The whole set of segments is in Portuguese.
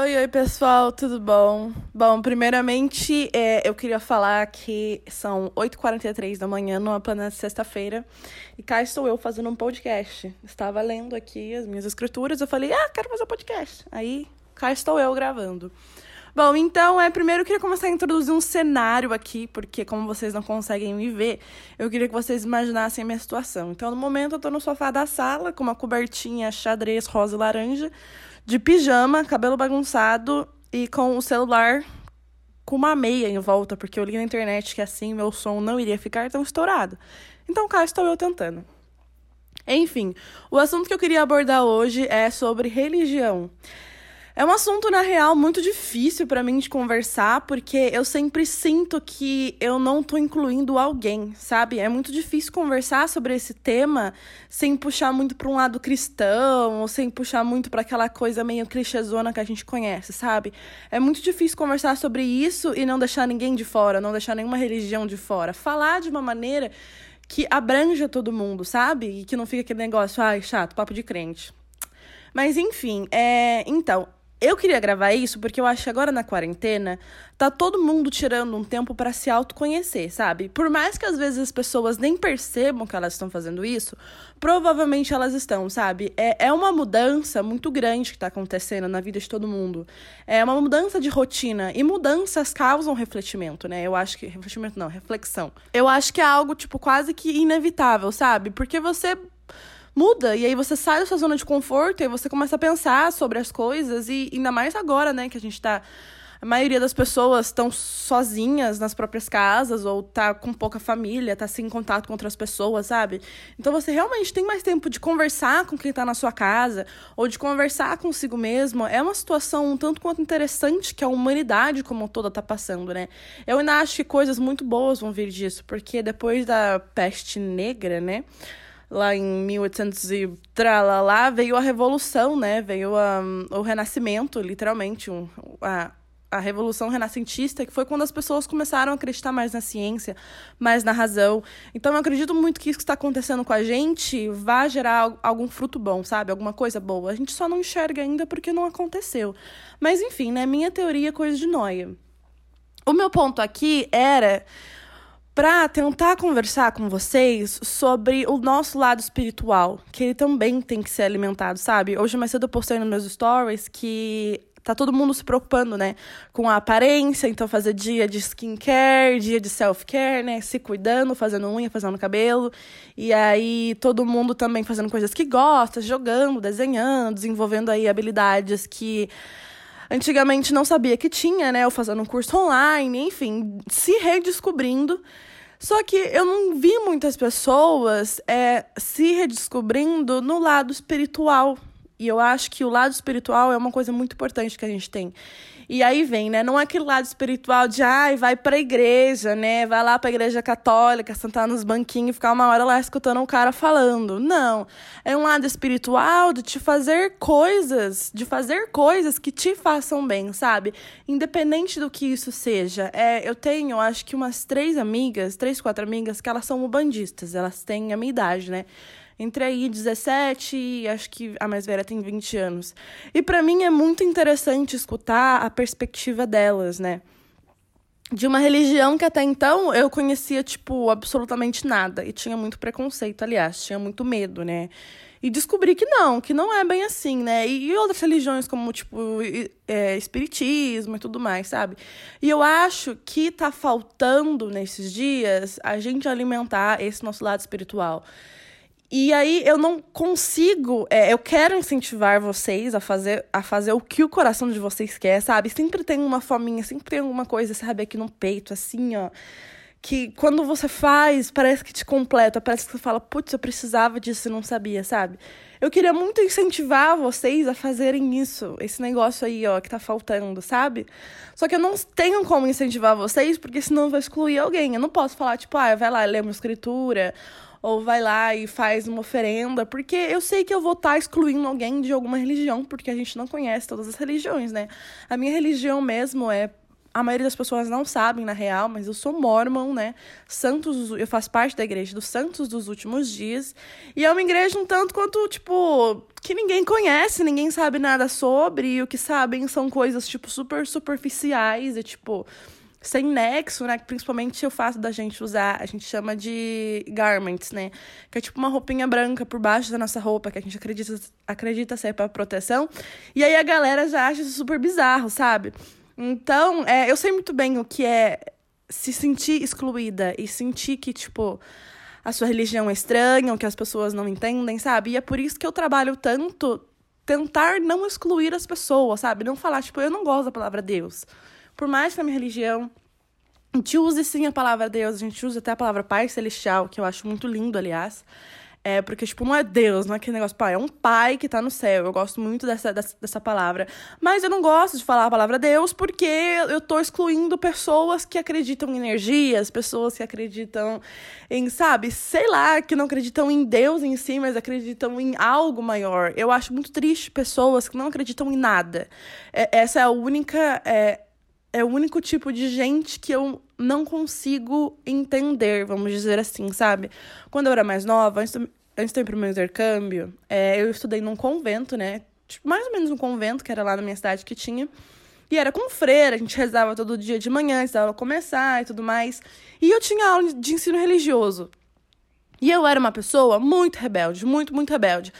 Oi, oi, pessoal, tudo bom? Bom, primeiramente, é, eu queria falar que são 8h43 da manhã, numa plena sexta-feira, e cá estou eu fazendo um podcast. Estava lendo aqui as minhas escrituras, eu falei, ah, quero fazer um podcast. Aí, cá estou eu gravando. Bom, então, é, primeiro eu queria começar a introduzir um cenário aqui, porque como vocês não conseguem me ver, eu queria que vocês imaginassem a minha situação. Então, no momento, eu tô no sofá da sala, com uma cobertinha xadrez rosa e laranja, de pijama, cabelo bagunçado e com o celular com uma meia em volta, porque eu li na internet que assim meu som não iria ficar tão estourado. Então cá estou eu tentando. Enfim, o assunto que eu queria abordar hoje é sobre religião. É um assunto, na real, muito difícil para mim de conversar, porque eu sempre sinto que eu não tô incluindo alguém, sabe? É muito difícil conversar sobre esse tema sem puxar muito para um lado cristão, ou sem puxar muito para aquela coisa meio clichêzona que a gente conhece, sabe? É muito difícil conversar sobre isso e não deixar ninguém de fora, não deixar nenhuma religião de fora. Falar de uma maneira que abranja todo mundo, sabe? E que não fica aquele negócio, ai, chato, papo de crente. Mas enfim, é, então, eu queria gravar isso porque eu acho que agora na quarentena tá todo mundo tirando um tempo para se autoconhecer, sabe? Por mais que às vezes as pessoas nem percebam que elas estão fazendo isso, provavelmente elas estão, sabe? É, é uma mudança muito grande que tá acontecendo na vida de todo mundo. É uma mudança de rotina. E mudanças causam refletimento, né? Eu acho que. Refletimento não, reflexão. Eu acho que é algo, tipo, quase que inevitável, sabe? Porque você muda. E aí você sai da sua zona de conforto e você começa a pensar sobre as coisas. E ainda mais agora, né, que a gente tá. A maioria das pessoas estão sozinhas nas próprias casas ou tá com pouca família, tá sem contato com outras pessoas, sabe? Então você realmente tem mais tempo de conversar com quem tá na sua casa ou de conversar consigo mesmo. É uma situação um tanto quanto interessante que a humanidade como toda tá passando, né? Eu ainda acho que coisas muito boas vão vir disso, porque depois da peste negra, né? Lá em 1800 e tralala, veio a revolução, né? Veio a, o renascimento, literalmente, um, a, a revolução renascentista, que foi quando as pessoas começaram a acreditar mais na ciência, mais na razão. Então eu acredito muito que isso que está acontecendo com a gente vai gerar algum fruto bom, sabe? Alguma coisa boa. A gente só não enxerga ainda porque não aconteceu. Mas enfim, né? Minha teoria é coisa de noia. O meu ponto aqui era para tentar conversar com vocês sobre o nosso lado espiritual, que ele também tem que ser alimentado, sabe? Hoje mais cedo eu postei nos meus stories que tá todo mundo se preocupando, né, com a aparência, então fazer dia de skincare, dia de self-care, né, se cuidando, fazendo unha, fazendo cabelo, e aí todo mundo também fazendo coisas que gosta, jogando, desenhando, desenvolvendo aí habilidades que antigamente não sabia que tinha, né? Ou fazendo um curso online, enfim, se redescobrindo. Só que eu não vi muitas pessoas é, se redescobrindo no lado espiritual. E eu acho que o lado espiritual é uma coisa muito importante que a gente tem. E aí vem, né? Não é aquele lado espiritual de, ai, vai pra igreja, né? Vai lá pra igreja católica, sentar nos banquinhos e ficar uma hora lá escutando um cara falando. Não. É um lado espiritual de te fazer coisas, de fazer coisas que te façam bem, sabe? Independente do que isso seja. É, eu tenho, acho que umas três amigas, três, quatro amigas, que elas são ubandistas. Elas têm a minha idade, né? Entre aí 17 e acho que a mais velha tem 20 anos. E para mim é muito interessante escutar a perspectiva delas, né? De uma religião que até então eu conhecia, tipo, absolutamente nada. E tinha muito preconceito, aliás, tinha muito medo, né? E descobri que não, que não é bem assim, né? E, outras religiões, como, tipo, é, espiritismo e tudo mais, sabe? E eu acho que tá faltando nesses dias a gente alimentar esse nosso lado espiritual. E aí eu não consigo, é, eu quero incentivar vocês a fazer, a fazer o que o coração de vocês quer, sabe? Sempre tem uma fominha, sempre tem alguma coisa, sabe, aqui no peito, assim, ó. Que quando você faz, parece que te completa, parece que você fala, putz, eu precisava disso e não sabia, sabe? Eu queria muito incentivar vocês a fazerem isso, esse negócio aí, ó, que tá faltando, sabe? Só que eu não tenho como incentivar vocês, porque senão eu vou excluir alguém. Eu não posso falar, tipo, ah, vai lá, lê uma escritura, ou vai lá e faz uma oferenda, porque eu sei que eu vou estar tá excluindo alguém de alguma religião, porque a gente não conhece todas as religiões, né? A minha religião mesmo é a maioria das pessoas não sabem, na real, mas eu sou mormon, né? Santos, eu faço parte da igreja dos Santos dos Últimos Dias. E é uma igreja um tanto quanto, tipo, que ninguém conhece, ninguém sabe nada sobre. E o que sabem são coisas, tipo, super superficiais e, tipo, sem nexo, né? Principalmente o fato da gente usar, a gente chama de garments, né? Que é tipo uma roupinha branca por baixo da nossa roupa, que a gente acredita, acredita ser para proteção. E aí a galera já acha isso super bizarro, sabe? Então, é, eu sei muito bem o que é se sentir excluída e sentir que, tipo, a sua religião é estranha, ou que as pessoas não entendem, sabe? E é por isso que eu trabalho tanto tentar não excluir as pessoas, sabe? Não falar, tipo, eu não gosto da palavra Deus por mais que a minha religião a gente use sim a palavra Deus, a gente usa até a palavra Pai Celestial, que eu acho muito lindo, aliás. É, porque, tipo, não é Deus, não é aquele negócio, pai, é um pai que tá no céu. Eu gosto muito dessa, dessa, dessa palavra. Mas eu não gosto de falar a palavra Deus porque eu tô excluindo pessoas que acreditam em energias, pessoas que acreditam em, sabe, sei lá, que não acreditam em Deus em si, mas acreditam em algo maior. Eu acho muito triste pessoas que não acreditam em nada. É, essa é a única. É, é o único tipo de gente que eu não consigo entender, vamos dizer assim, sabe? Quando eu era mais nova, antes, antes de ir pro meu intercâmbio, é, eu estudei num convento, né? Tipo, mais ou menos um convento, que era lá na minha cidade que tinha. E era com freira, a gente rezava todo dia de manhã, antes da aula começar e tudo mais. E eu tinha aula de ensino religioso. E eu era uma pessoa muito rebelde, muito, muito rebelde.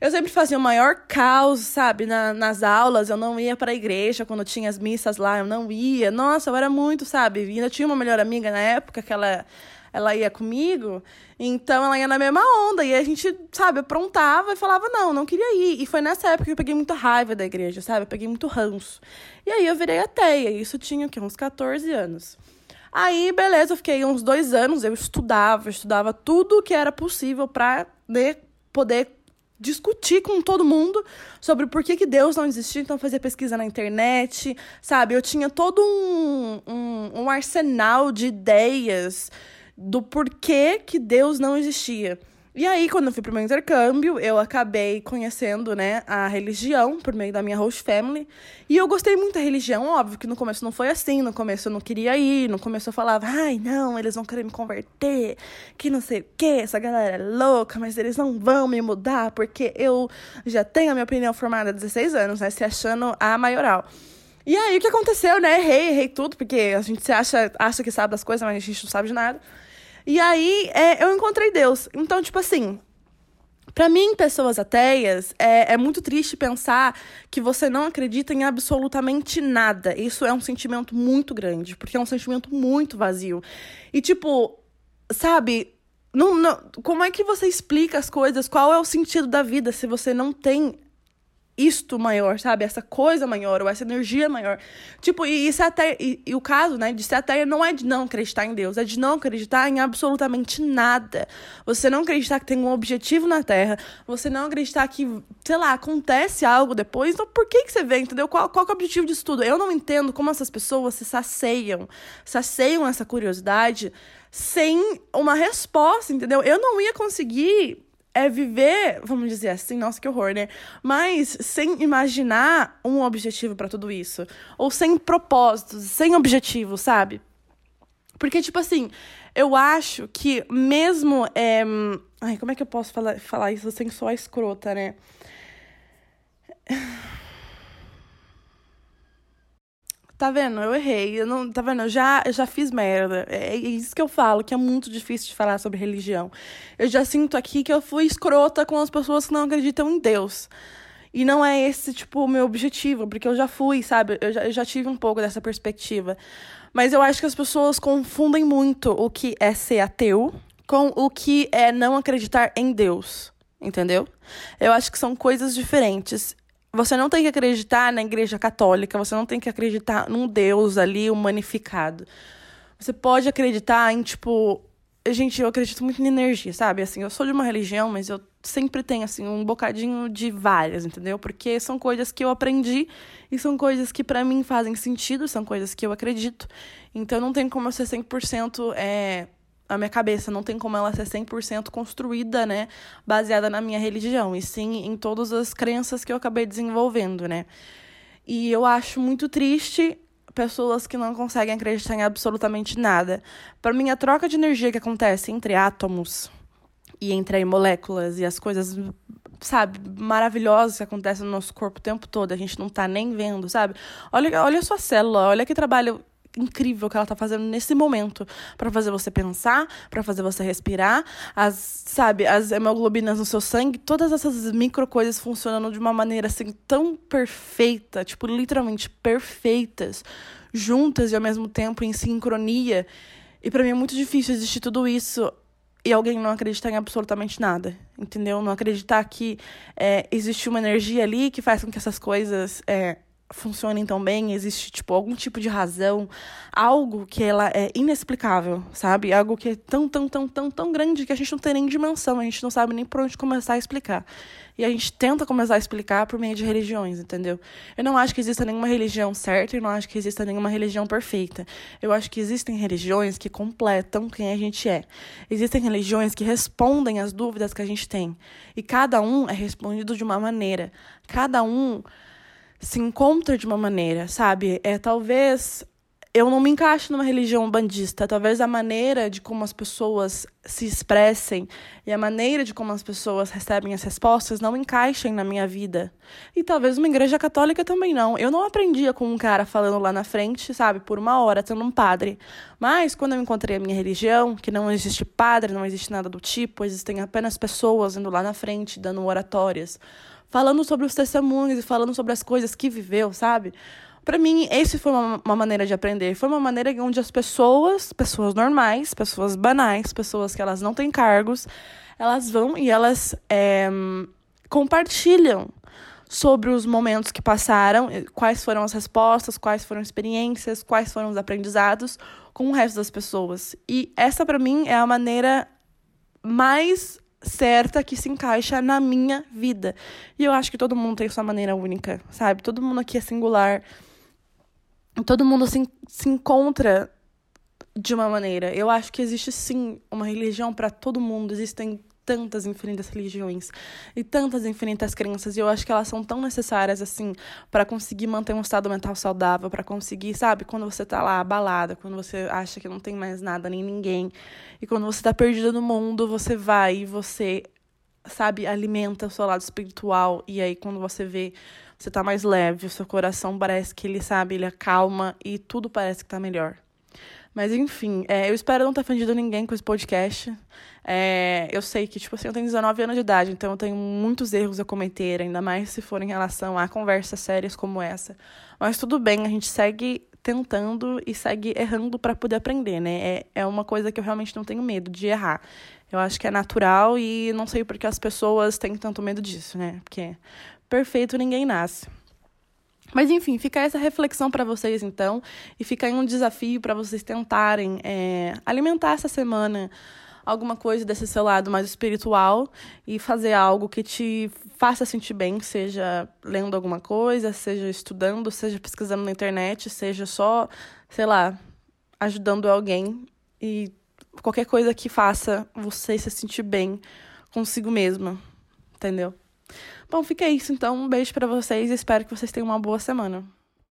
Eu sempre fazia o maior caos, sabe, na, nas aulas. Eu não ia para a igreja quando tinha as missas lá, eu não ia. Nossa, eu era muito, sabe? E ainda tinha uma melhor amiga na época que ela, ela ia comigo, então ela ia na mesma onda. E a gente, sabe, aprontava e falava, não, não queria ir. E foi nessa época que eu peguei muita raiva da igreja, sabe? Eu peguei muito ranço. E aí eu virei ateia. Isso tinha o? Uns 14 anos. Aí, beleza, eu fiquei uns dois anos, eu estudava, eu estudava tudo que era possível para poder discutir com todo mundo sobre por que, que Deus não existia, então fazer pesquisa na internet, sabe? Eu tinha todo um, um, um arsenal de ideias do porquê que Deus não existia. E aí, quando eu fui pro meu intercâmbio, eu acabei conhecendo, né, a religião por meio da minha host family. E eu gostei muito da religião, óbvio que no começo não foi assim, no começo eu não queria ir, no começo eu falava, ai, não, eles vão querer me converter, que não sei o que, essa galera é louca, mas eles não vão me mudar, porque eu já tenho a minha opinião formada há 16 anos, né, se achando a maioral. E aí, o que aconteceu, né? Errei, errei tudo, porque a gente se acha, acha que sabe das coisas, mas a gente não sabe de nada. E aí é, eu encontrei Deus. Então, tipo assim, para mim, pessoas ateias, é, é muito triste pensar que você não acredita em absolutamente nada. Isso é um sentimento muito grande, porque é um sentimento muito vazio. E, tipo, sabe, não, não, como é que você explica as coisas? Qual é o sentido da vida se você não tem isto maior, sabe? Essa coisa maior, ou essa energia maior. Tipo, e, isso até. E, e, o caso, né, de ser ateia não é de não acreditar em Deus, é de não acreditar em absolutamente nada. Você não acreditar que tem um objetivo na Terra, você não acreditar que, sei lá, acontece algo depois. Então, por que, que você vê, entendeu? Qual, qual é o objetivo disso tudo? Eu não entendo como essas pessoas se saceiam, saceiam essa curiosidade sem uma resposta, entendeu? Eu não ia conseguir é viver, vamos dizer assim, nossa, que horror, né? Mas sem imaginar um objetivo para tudo isso. Ou sem propósitos, sem objetivo, sabe? Porque, tipo assim, eu acho que mesmo. É... Ai, como é que eu posso falar, falar isso sem só escrota, né? Tá vendo? Eu errei. Eu não, tá vendo? Eu já, eu já fiz merda. É, é isso que eu falo, que é muito difícil de falar sobre religião. Eu já sinto aqui que eu fui escrota com as pessoas que não acreditam em Deus. E não é esse, tipo, o meu objetivo, porque eu já fui, sabe? Eu já, eu já tive um pouco dessa perspectiva. Mas eu acho que as pessoas confundem muito o que é ser ateu com o que é não acreditar em Deus. Entendeu? Eu acho que são coisas diferentes. Você não tem que acreditar na igreja católica, você não tem que acreditar num Deus ali humanificado. Você pode acreditar em, tipo. Gente, eu acredito muito em energia, sabe? Assim, eu sou de uma religião, mas eu sempre tenho, assim, um bocadinho de várias, entendeu? Porque são coisas que eu aprendi e são coisas que para mim fazem sentido, são coisas que eu acredito. Então não tem como eu ser 100% é, a minha cabeça não tem como ela ser 100% construída, né, baseada na minha religião, e sim em todas as crenças que eu acabei desenvolvendo, né? E eu acho muito triste pessoas que não conseguem acreditar em absolutamente nada. Para mim, a troca de energia que acontece entre átomos e entre moléculas e as coisas, sabe, maravilhosas que acontecem no nosso corpo o tempo todo, a gente não tá nem vendo, sabe? Olha, olha a sua célula, olha que trabalho incrível que ela tá fazendo nesse momento para fazer você pensar, para fazer você respirar, as, sabe, as hemoglobinas no seu sangue, todas essas micro coisas funcionando de uma maneira assim tão perfeita, tipo literalmente perfeitas, juntas e ao mesmo tempo em sincronia. E para mim é muito difícil existir tudo isso e alguém não acreditar em absolutamente nada, entendeu? Não acreditar que é, existe uma energia ali que faz com que essas coisas é, funcionem tão bem, existe tipo algum tipo de razão, algo que ela é inexplicável, sabe? Algo que é tão, tão, tão, tão, tão grande que a gente não tem nem dimensão, a gente não sabe nem por onde começar a explicar. E a gente tenta começar a explicar por meio de religiões, entendeu? Eu não acho que exista nenhuma religião certa e não acho que exista nenhuma religião perfeita. Eu acho que existem religiões que completam quem a gente é. Existem religiões que respondem às dúvidas que a gente tem. E cada um é respondido de uma maneira. Cada um se encontra de uma maneira, sabe? É talvez eu não me encaixo numa religião bandista. Talvez a maneira de como as pessoas se expressem e a maneira de como as pessoas recebem as respostas não encaixem na minha vida. E talvez uma igreja católica também não. Eu não aprendia com um cara falando lá na frente, sabe, por uma hora, tendo um padre. Mas quando eu encontrei a minha religião, que não existe padre, não existe nada do tipo, existem apenas pessoas indo lá na frente, dando oratórias falando sobre os testemunhos e falando sobre as coisas que viveu, sabe? Para mim, esse foi uma, uma, maneira de aprender. Foi uma maneira onde as pessoas, pessoas normais, pessoas banais, pessoas que elas não têm cargos, elas vão e elas é, compartilham sobre os momentos que passaram, quais foram as respostas, quais foram as experiências, quais foram os aprendizados com o resto das pessoas. E essa, para mim, é a maneira mais certa que se encaixa na minha vida. E eu acho que todo mundo tem sua maneira única, sabe? Todo mundo aqui é singular. Todo mundo se, se encontra de uma maneira. Eu acho que existe sim uma religião para todo mundo. Existem tantas infinitas religiões e tantas infinitas crenças e eu acho que elas são tão necessárias assim para conseguir manter um estado mental saudável, para conseguir, sabe, quando você tá lá abalada, quando você acha que não tem mais nada nem ninguém e quando você tá perdida no mundo, você vai e você sabe, alimenta o seu lado espiritual e aí quando você vê você tá mais leve, o seu coração parece que ele sabe, ele acalma e tudo parece que tá melhor. Mas enfim, é, eu espero não ter ofendido ninguém com esse podcast. É, eu sei que, tipo assim, eu tenho 19 anos de idade, então eu tenho muitos erros a cometer, ainda mais se for em relação a conversas sérias como essa. Mas tudo bem, a gente segue tentando e segue errando para poder aprender, né? É, é uma coisa que eu realmente não tenho medo de errar. Eu acho que é natural e não sei porque as pessoas têm tanto medo disso, né? Porque perfeito ninguém nasce. Mas enfim, fica essa reflexão para vocês então, e fica aí um desafio para vocês tentarem é, alimentar essa semana alguma coisa desse seu lado mais espiritual e fazer algo que te faça sentir bem, seja lendo alguma coisa, seja estudando, seja pesquisando na internet, seja só, sei lá, ajudando alguém e qualquer coisa que faça você se sentir bem consigo mesma, entendeu? Bom, fica isso então. Um beijo para vocês e espero que vocês tenham uma boa semana.